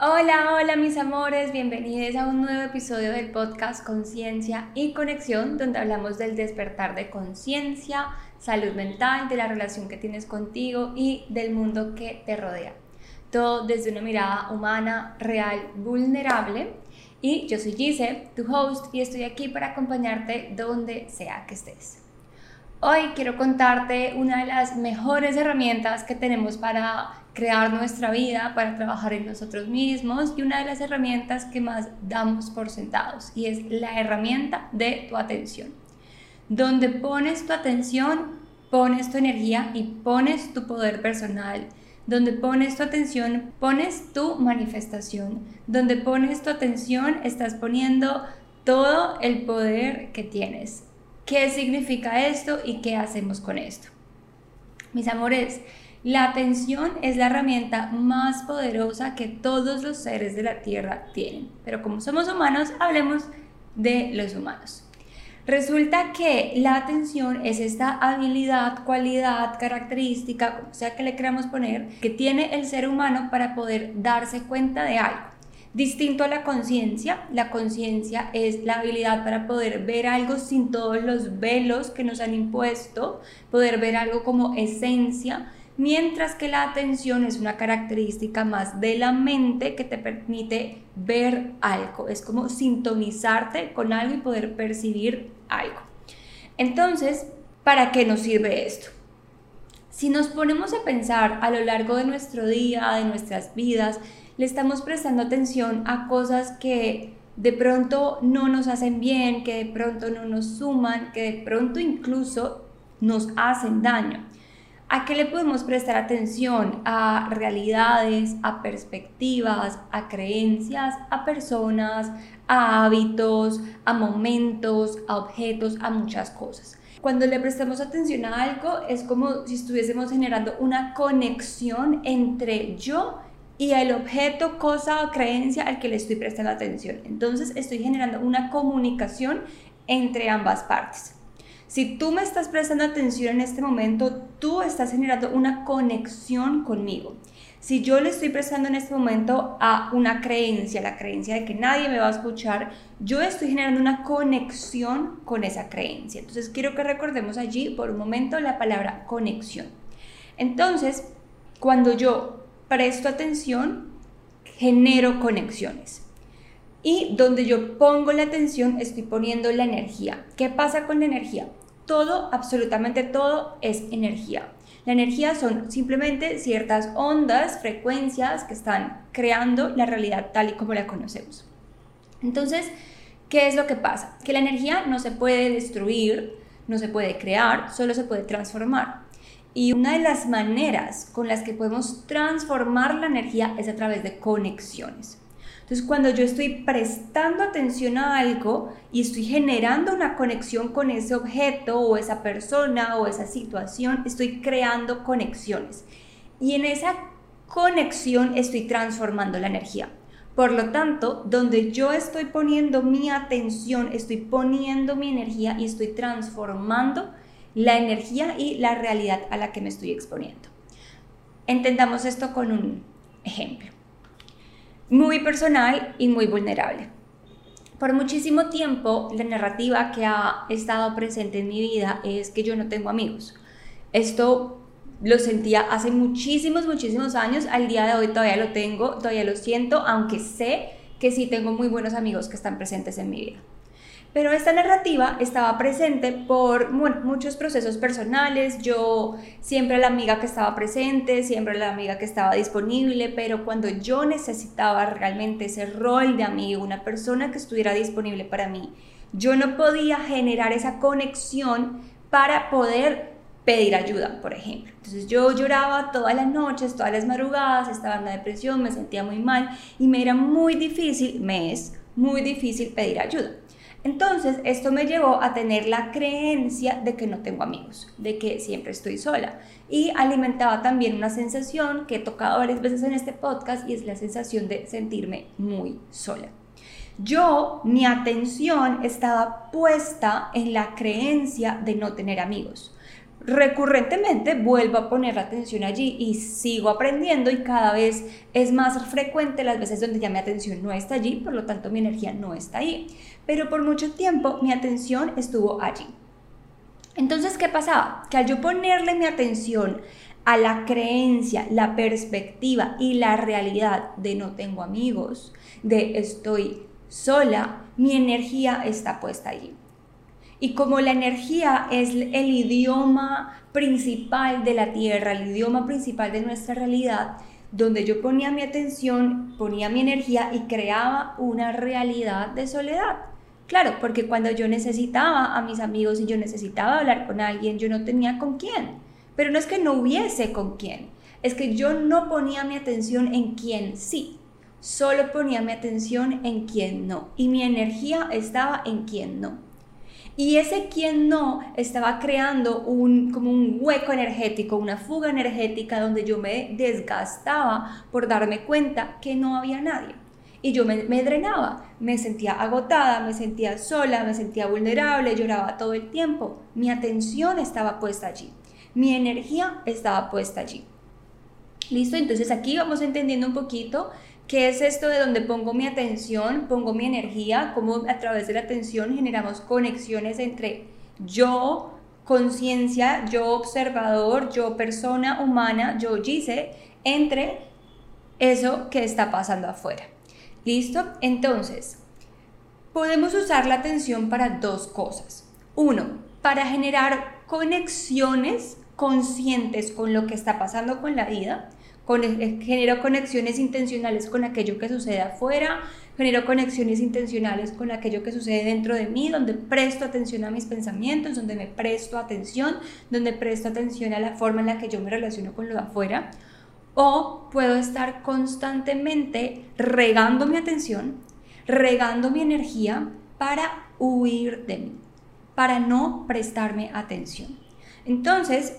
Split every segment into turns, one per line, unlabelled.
Hola, hola mis amores, bienvenidos a un nuevo episodio del podcast Conciencia y Conexión, donde hablamos del despertar de conciencia, salud mental, de la relación que tienes contigo y del mundo que te rodea. Todo desde una mirada humana, real, vulnerable. Y yo soy Gise, tu host, y estoy aquí para acompañarte donde sea que estés. Hoy quiero contarte una de las mejores herramientas que tenemos para crear nuestra vida, para trabajar en nosotros mismos y una de las herramientas que más damos por sentados y es la herramienta de tu atención. Donde pones tu atención, pones tu energía y pones tu poder personal. Donde pones tu atención, pones tu manifestación. Donde pones tu atención, estás poniendo todo el poder que tienes. ¿Qué significa esto y qué hacemos con esto? Mis amores, la atención es la herramienta más poderosa que todos los seres de la Tierra tienen. Pero como somos humanos, hablemos de los humanos. Resulta que la atención es esta habilidad, cualidad, característica, como sea que le queramos poner, que tiene el ser humano para poder darse cuenta de algo. Distinto a la conciencia, la conciencia es la habilidad para poder ver algo sin todos los velos que nos han impuesto, poder ver algo como esencia, mientras que la atención es una característica más de la mente que te permite ver algo, es como sintonizarte con algo y poder percibir algo. Entonces, ¿para qué nos sirve esto? Si nos ponemos a pensar a lo largo de nuestro día, de nuestras vidas, le estamos prestando atención a cosas que de pronto no nos hacen bien, que de pronto no nos suman, que de pronto incluso nos hacen daño. ¿A qué le podemos prestar atención? A realidades, a perspectivas, a creencias, a personas, a hábitos, a momentos, a objetos, a muchas cosas. Cuando le prestamos atención a algo es como si estuviésemos generando una conexión entre yo y el objeto, cosa o creencia al que le estoy prestando atención. Entonces estoy generando una comunicación entre ambas partes. Si tú me estás prestando atención en este momento, tú estás generando una conexión conmigo. Si yo le estoy prestando en este momento a una creencia, la creencia de que nadie me va a escuchar, yo estoy generando una conexión con esa creencia. Entonces quiero que recordemos allí por un momento la palabra conexión. Entonces, cuando yo presto atención, genero conexiones. Y donde yo pongo la atención, estoy poniendo la energía. ¿Qué pasa con la energía? Todo, absolutamente todo es energía. La energía son simplemente ciertas ondas, frecuencias que están creando la realidad tal y como la conocemos. Entonces, ¿qué es lo que pasa? Que la energía no se puede destruir, no se puede crear, solo se puede transformar. Y una de las maneras con las que podemos transformar la energía es a través de conexiones. Entonces, cuando yo estoy prestando atención a algo y estoy generando una conexión con ese objeto o esa persona o esa situación, estoy creando conexiones. Y en esa conexión estoy transformando la energía. Por lo tanto, donde yo estoy poniendo mi atención, estoy poniendo mi energía y estoy transformando la energía y la realidad a la que me estoy exponiendo. Entendamos esto con un ejemplo muy personal y muy vulnerable. Por muchísimo tiempo, la narrativa que ha estado presente en mi vida es que yo no tengo amigos. Esto lo sentía hace muchísimos, muchísimos años. Al día de hoy todavía lo tengo, todavía lo siento, aunque sé que sí tengo muy buenos amigos que están presentes en mi vida. Pero esta narrativa estaba presente por muchos procesos personales. Yo siempre la amiga que estaba presente, siempre la amiga que estaba disponible, pero cuando yo necesitaba realmente ese rol de amigo, una persona que estuviera disponible para mí, yo no podía generar esa conexión para poder pedir ayuda, por ejemplo. Entonces yo lloraba todas las noches, todas las madrugadas, estaba en una depresión, me sentía muy mal y me era muy difícil, me es muy difícil pedir ayuda. Entonces, esto me llevó a tener la creencia de que no tengo amigos, de que siempre estoy sola. Y alimentaba también una sensación que he tocado varias veces en este podcast y es la sensación de sentirme muy sola. Yo, mi atención estaba puesta en la creencia de no tener amigos. Recurrentemente vuelvo a poner la atención allí y sigo aprendiendo y cada vez es más frecuente las veces donde ya mi atención no está allí, por lo tanto mi energía no está ahí. Pero por mucho tiempo mi atención estuvo allí. Entonces, ¿qué pasaba? Que al yo ponerle mi atención a la creencia, la perspectiva y la realidad de no tengo amigos, de estoy sola, mi energía está puesta allí. Y como la energía es el idioma principal de la Tierra, el idioma principal de nuestra realidad, donde yo ponía mi atención, ponía mi energía y creaba una realidad de soledad. Claro, porque cuando yo necesitaba a mis amigos y yo necesitaba hablar con alguien, yo no tenía con quién. Pero no es que no hubiese con quién, es que yo no ponía mi atención en quién sí, solo ponía mi atención en quién no. Y mi energía estaba en quién no. Y ese quien no estaba creando un, como un hueco energético, una fuga energética donde yo me desgastaba por darme cuenta que no había nadie. Y yo me, me drenaba, me sentía agotada, me sentía sola, me sentía vulnerable, lloraba todo el tiempo. Mi atención estaba puesta allí, mi energía estaba puesta allí. ¿Listo? Entonces aquí vamos entendiendo un poquito ¿Qué es esto de donde pongo mi atención, pongo mi energía? Cómo a través de la atención generamos conexiones entre yo, conciencia, yo observador, yo persona humana, yo Gise, entre eso que está pasando afuera. ¿Listo? Entonces, podemos usar la atención para dos cosas. Uno, para generar conexiones conscientes con lo que está pasando con la vida eh, genero conexiones intencionales con aquello que sucede afuera, genero conexiones intencionales con aquello que sucede dentro de mí, donde presto atención a mis pensamientos, donde me presto atención, donde presto atención a la forma en la que yo me relaciono con lo de afuera. O puedo estar constantemente regando mi atención, regando mi energía para huir de mí, para no prestarme atención. Entonces,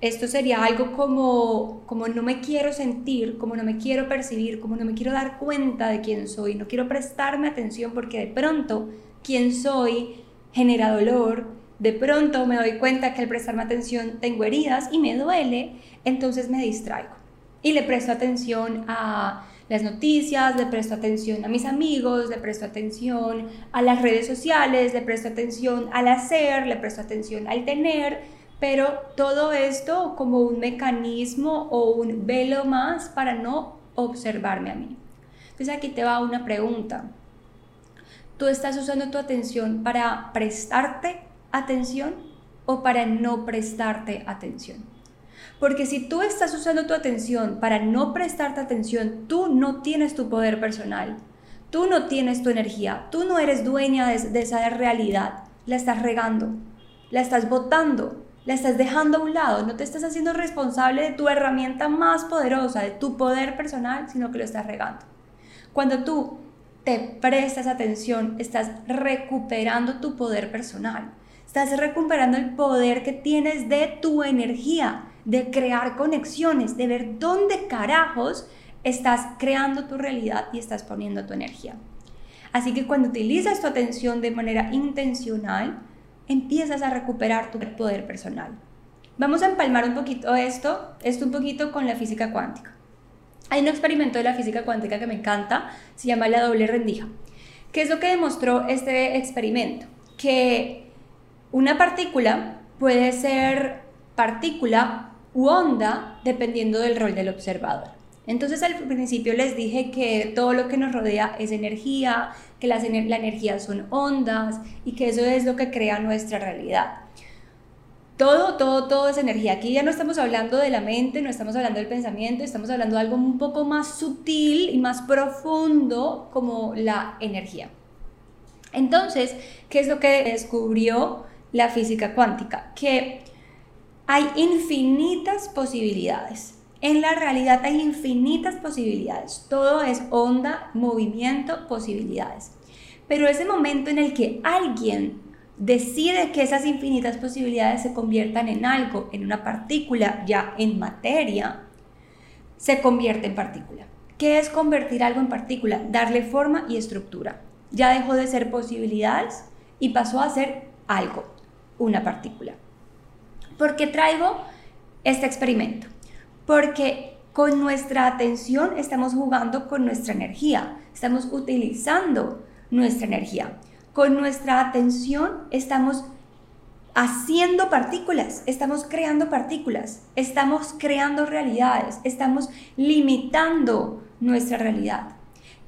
esto sería algo como, como no me quiero sentir, como no me quiero percibir, como no me quiero dar cuenta de quién soy, no quiero prestarme atención porque de pronto quién soy genera dolor, de pronto me doy cuenta que al prestarme atención tengo heridas y me duele, entonces me distraigo. Y le presto atención a las noticias, le presto atención a mis amigos, le presto atención a las redes sociales, le presto atención al hacer, le presto atención al tener pero todo esto como un mecanismo o un velo más para no observarme a mí. Entonces aquí te va una pregunta. ¿Tú estás usando tu atención para prestarte atención o para no prestarte atención? Porque si tú estás usando tu atención para no prestarte atención, tú no tienes tu poder personal, tú no tienes tu energía, tú no eres dueña de, de esa realidad, la estás regando, la estás botando, la estás dejando a un lado, no te estás haciendo responsable de tu herramienta más poderosa, de tu poder personal, sino que lo estás regando. Cuando tú te prestas atención, estás recuperando tu poder personal, estás recuperando el poder que tienes de tu energía, de crear conexiones, de ver dónde carajos estás creando tu realidad y estás poniendo tu energía. Así que cuando utilizas tu atención de manera intencional, empiezas a recuperar tu poder personal. Vamos a empalmar un poquito esto, esto un poquito con la física cuántica. Hay un experimento de la física cuántica que me encanta, se llama la doble rendija. ¿Qué es lo que demostró este experimento? Que una partícula puede ser partícula u onda dependiendo del rol del observador. Entonces al principio les dije que todo lo que nos rodea es energía, que la energía son ondas y que eso es lo que crea nuestra realidad. Todo, todo, todo es energía. Aquí ya no estamos hablando de la mente, no estamos hablando del pensamiento, estamos hablando de algo un poco más sutil y más profundo como la energía. Entonces, ¿qué es lo que descubrió la física cuántica? Que hay infinitas posibilidades en la realidad hay infinitas posibilidades. Todo es onda, movimiento, posibilidades. Pero ese momento en el que alguien decide que esas infinitas posibilidades se conviertan en algo, en una partícula, ya en materia, se convierte en partícula. ¿Qué es convertir algo en partícula? Darle forma y estructura. Ya dejó de ser posibilidades y pasó a ser algo, una partícula. ¿Por qué traigo este experimento? Porque con nuestra atención estamos jugando con nuestra energía, estamos utilizando nuestra energía. Con nuestra atención estamos haciendo partículas, estamos creando partículas, estamos creando realidades, estamos limitando nuestra realidad.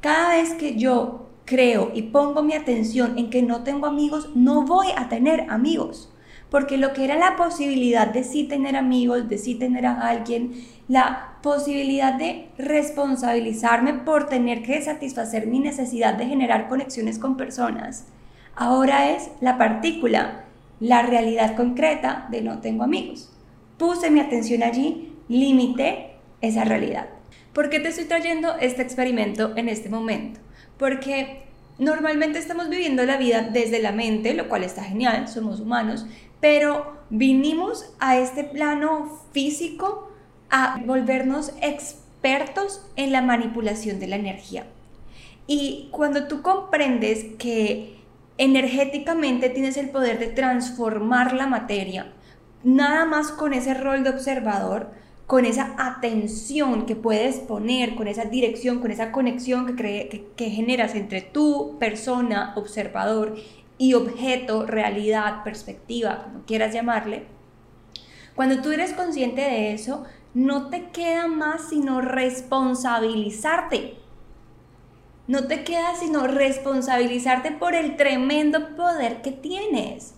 Cada vez que yo creo y pongo mi atención en que no tengo amigos, no voy a tener amigos. Porque lo que era la posibilidad de sí tener amigos, de sí tener a alguien, la posibilidad de responsabilizarme por tener que satisfacer mi necesidad de generar conexiones con personas, ahora es la partícula, la realidad concreta de no tengo amigos. Puse mi atención allí, limité esa realidad. ¿Por qué te estoy trayendo este experimento en este momento? Porque normalmente estamos viviendo la vida desde la mente, lo cual está genial, somos humanos, pero vinimos a este plano físico a volvernos expertos en la manipulación de la energía. Y cuando tú comprendes que energéticamente tienes el poder de transformar la materia, nada más con ese rol de observador, con esa atención que puedes poner, con esa dirección, con esa conexión que, que, generas entre tu persona, observador y objeto, realidad, perspectiva, como quieras llamarle, cuando tú eres consciente de eso, no te queda más sino responsabilizarte. No te queda sino responsabilizarte por el tremendo poder que tienes.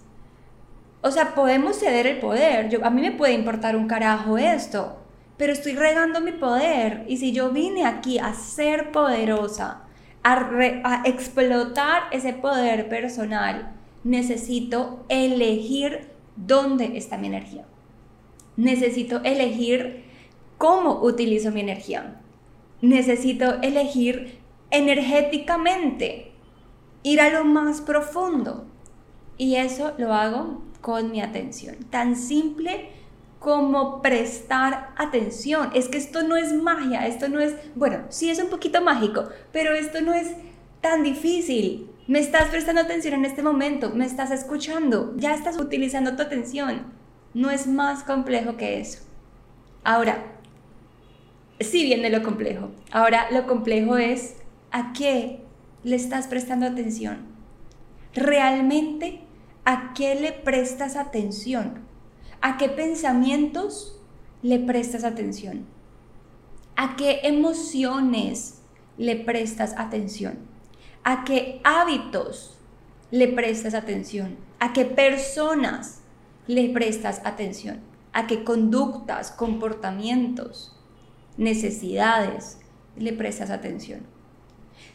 O sea, podemos ceder el poder. Yo, a mí me puede importar un carajo esto, pero estoy regando mi poder. Y si yo vine aquí a ser poderosa, a explotar ese poder personal, necesito elegir dónde está mi energía. Necesito elegir cómo utilizo mi energía. Necesito elegir energéticamente, ir a lo más profundo. Y eso lo hago con mi atención. Tan simple como prestar atención. Es que esto no es magia, esto no es, bueno, sí es un poquito mágico, pero esto no es tan difícil. Me estás prestando atención en este momento, me estás escuchando, ya estás utilizando tu atención. No es más complejo que eso. Ahora, sí viene lo complejo. Ahora, lo complejo es a qué le estás prestando atención. Realmente, ¿a qué le prestas atención? ¿A qué pensamientos le prestas atención? ¿A qué emociones le prestas atención? ¿A qué hábitos le prestas atención? ¿A qué personas le prestas atención? ¿A qué conductas, comportamientos, necesidades le prestas atención?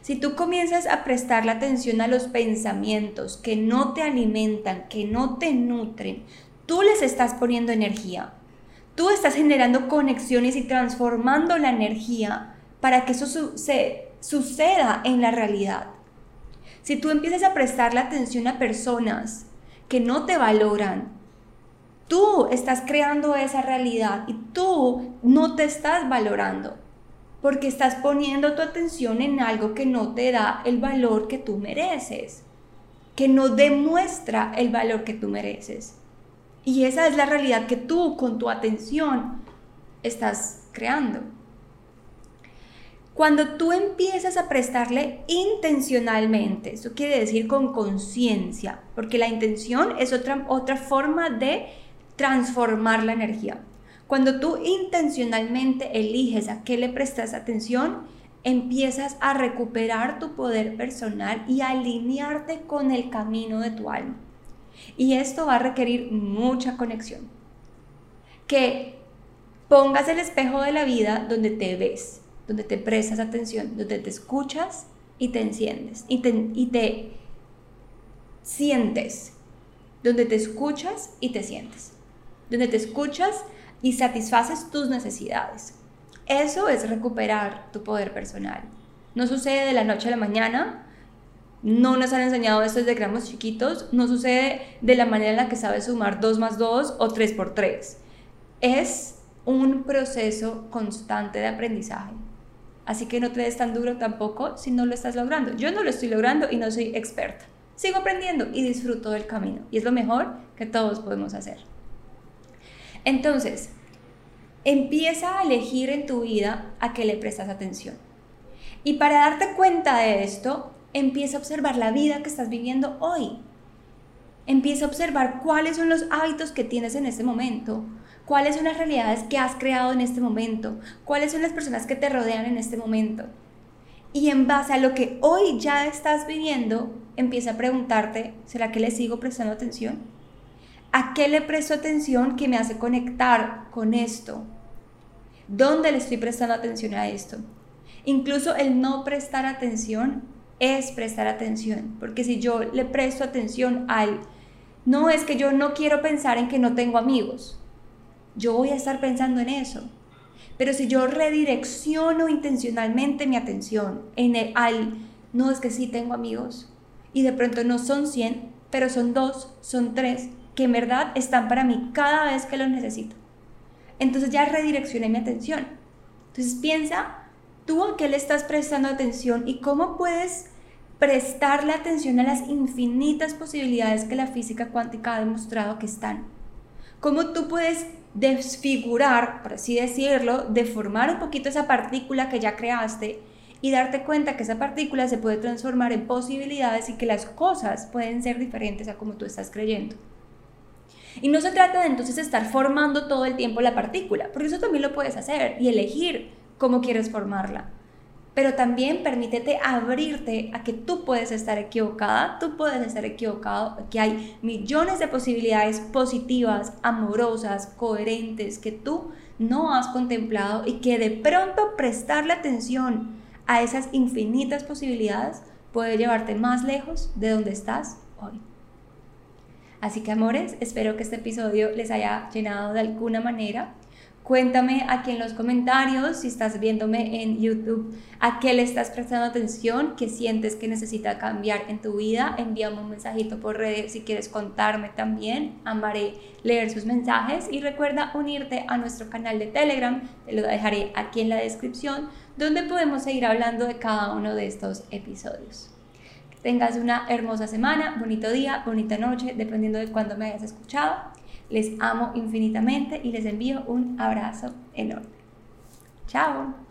Si tú comienzas a prestarle atención a los pensamientos que no te alimentan, que no te nutren, tú les estás poniendo energía. Tú estás generando conexiones y transformando la energía para que eso suceda en la realidad. Si tú empiezas a prestarle atención a personas que no te valoran, tú estás creando esa realidad y tú no te estás valorando porque estás poniendo tu atención en algo que no te da el valor que tú mereces, que no demuestra el valor que tú mereces. Y esa es la realidad que tú con tu atención estás creando. Cuando tú empiezas a prestarle intencionalmente, eso quiere decir con conciencia, porque la intención es otra, otra forma de transformar la energía. Cuando tú intencionalmente eliges a qué le prestas atención, empiezas a recuperar tu poder personal y alinearte con el camino de tu alma. Y esto va a requerir mucha conexión. Que pongas el espejo de la vida donde te ves, donde te prestas atención, donde te escuchas y te enciendes y te, y te sientes, donde te escuchas y te sientes, donde te escuchas y satisfaces tus necesidades. Eso es recuperar tu poder personal. No sucede de la noche a la mañana, no nos han enseñado esto desde que éramos chiquitos, no sucede de la manera en la que sabes sumar 2 más 2 o 3 por 3. Es un proceso constante de aprendizaje. Así que no te des tan duro tampoco si no lo estás logrando. Yo no lo estoy logrando y no soy experta. Sigo aprendiendo y disfruto del camino. Y es lo mejor que todos podemos hacer. Entonces, empieza a elegir en tu vida a qué le prestas atención. Y para darte cuenta de esto, empieza a observar la vida que estás viviendo hoy. Empieza a observar cuáles son los hábitos que tienes en este momento, cuáles son las realidades que has creado en este momento, cuáles son las personas que te rodean en este momento. Y en base a lo que hoy ya estás viviendo, empieza a preguntarte, ¿será que le sigo prestando atención? ¿A qué le presto atención que me hace conectar con esto? ¿Dónde le estoy prestando atención a esto? Incluso el no prestar atención es prestar atención, porque si yo le presto atención al, no es que yo no quiero pensar en que no tengo amigos, yo voy a estar pensando en eso. Pero si yo redirecciono intencionalmente mi atención en el, al, no es que sí tengo amigos, y de pronto no son 100, pero son dos, son tres, que en verdad están para mí cada vez que los necesito. Entonces ya redireccioné mi atención. Entonces piensa tú a qué le estás prestando atención y cómo puedes prestarle atención a las infinitas posibilidades que la física cuántica ha demostrado que están. Cómo tú puedes desfigurar, por así decirlo, deformar un poquito esa partícula que ya creaste y darte cuenta que esa partícula se puede transformar en posibilidades y que las cosas pueden ser diferentes a como tú estás creyendo. Y no se trata de entonces estar formando todo el tiempo la partícula, porque eso también lo puedes hacer y elegir cómo quieres formarla. Pero también permítete abrirte a que tú puedes estar equivocada, tú puedes estar equivocado, que hay millones de posibilidades positivas, amorosas, coherentes que tú no has contemplado y que de pronto prestarle atención a esas infinitas posibilidades puede llevarte más lejos de donde estás hoy. Así que amores, espero que este episodio les haya llenado de alguna manera Cuéntame aquí en los comentarios, si estás viéndome en YouTube, a qué le estás prestando atención, qué sientes que necesita cambiar en tu vida. Envíame un mensajito por redes si quieres contarme también. Amaré leer sus mensajes y recuerda unirte a nuestro canal de Telegram, te lo dejaré aquí en la descripción, donde podemos seguir hablando de cada uno de estos episodios. Tengas una hermosa semana, bonito día, bonita noche, dependiendo de cuándo me hayas escuchado. Les amo infinitamente y les envío un abrazo enorme. Chao.